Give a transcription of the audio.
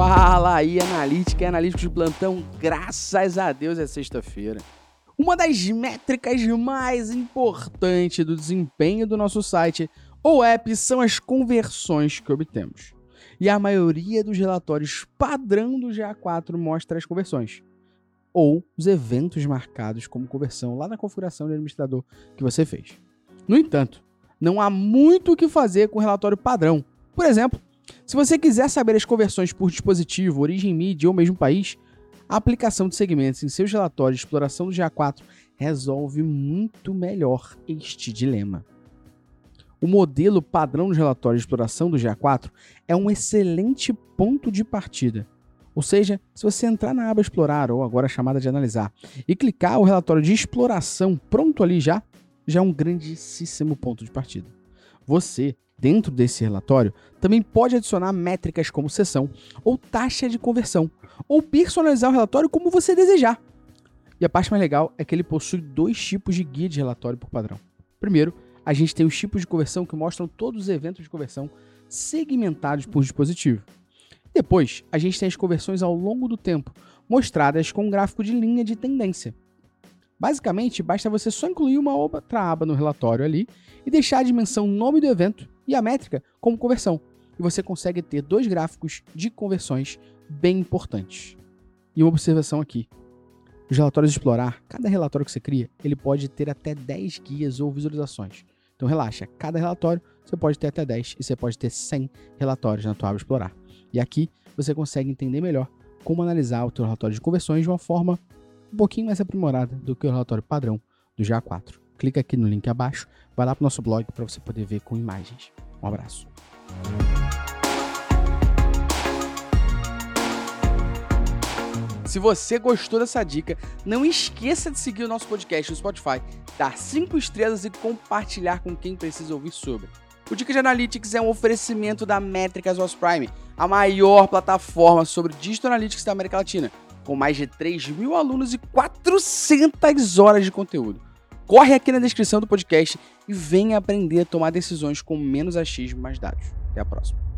Fala aí, analítica e analíticos de plantão, graças a Deus é sexta-feira. Uma das métricas mais importantes do desempenho do nosso site ou app são as conversões que obtemos. E a maioria dos relatórios padrão do GA4 mostra as conversões, ou os eventos marcados como conversão lá na configuração do administrador que você fez. No entanto, não há muito o que fazer com o relatório padrão. Por exemplo, se você quiser saber as conversões por dispositivo, origem mídia ou mesmo país, a aplicação de segmentos em seus relatórios de exploração do GA4 resolve muito melhor este dilema. O modelo padrão de relatório de exploração do GA4 é um excelente ponto de partida. Ou seja, se você entrar na aba Explorar, ou agora chamada de Analisar, e clicar o relatório de exploração pronto ali já, já é um grandíssimo ponto de partida. Você Dentro desse relatório, também pode adicionar métricas como sessão ou taxa de conversão, ou personalizar o relatório como você desejar. E a parte mais legal é que ele possui dois tipos de guia de relatório por padrão. Primeiro, a gente tem os tipos de conversão que mostram todos os eventos de conversão segmentados por dispositivo. Depois, a gente tem as conversões ao longo do tempo, mostradas com um gráfico de linha de tendência. Basicamente, basta você só incluir uma outra aba no relatório ali e deixar a dimensão nome do evento e a métrica como conversão. E você consegue ter dois gráficos de conversões bem importantes. E uma observação aqui. Os relatórios de explorar, cada relatório que você cria, ele pode ter até 10 guias ou visualizações. Então relaxa, cada relatório você pode ter até 10 e você pode ter 100 relatórios na tua aba explorar. E aqui você consegue entender melhor como analisar o teu relatório de conversões de uma forma um pouquinho mais aprimorada do que o relatório padrão do GA4 clica aqui no link abaixo, vai lá para o nosso blog para você poder ver com imagens. Um abraço. Se você gostou dessa dica, não esqueça de seguir o nosso podcast no Spotify, dar 5 estrelas e compartilhar com quem precisa ouvir sobre. O Dica de Analytics é um oferecimento da Métricas OS Prime, a maior plataforma sobre Digital Analytics da América Latina, com mais de 3 mil alunos e 400 horas de conteúdo. Corre aqui na descrição do podcast e venha aprender a tomar decisões com menos achismo e mais dados. Até a próxima.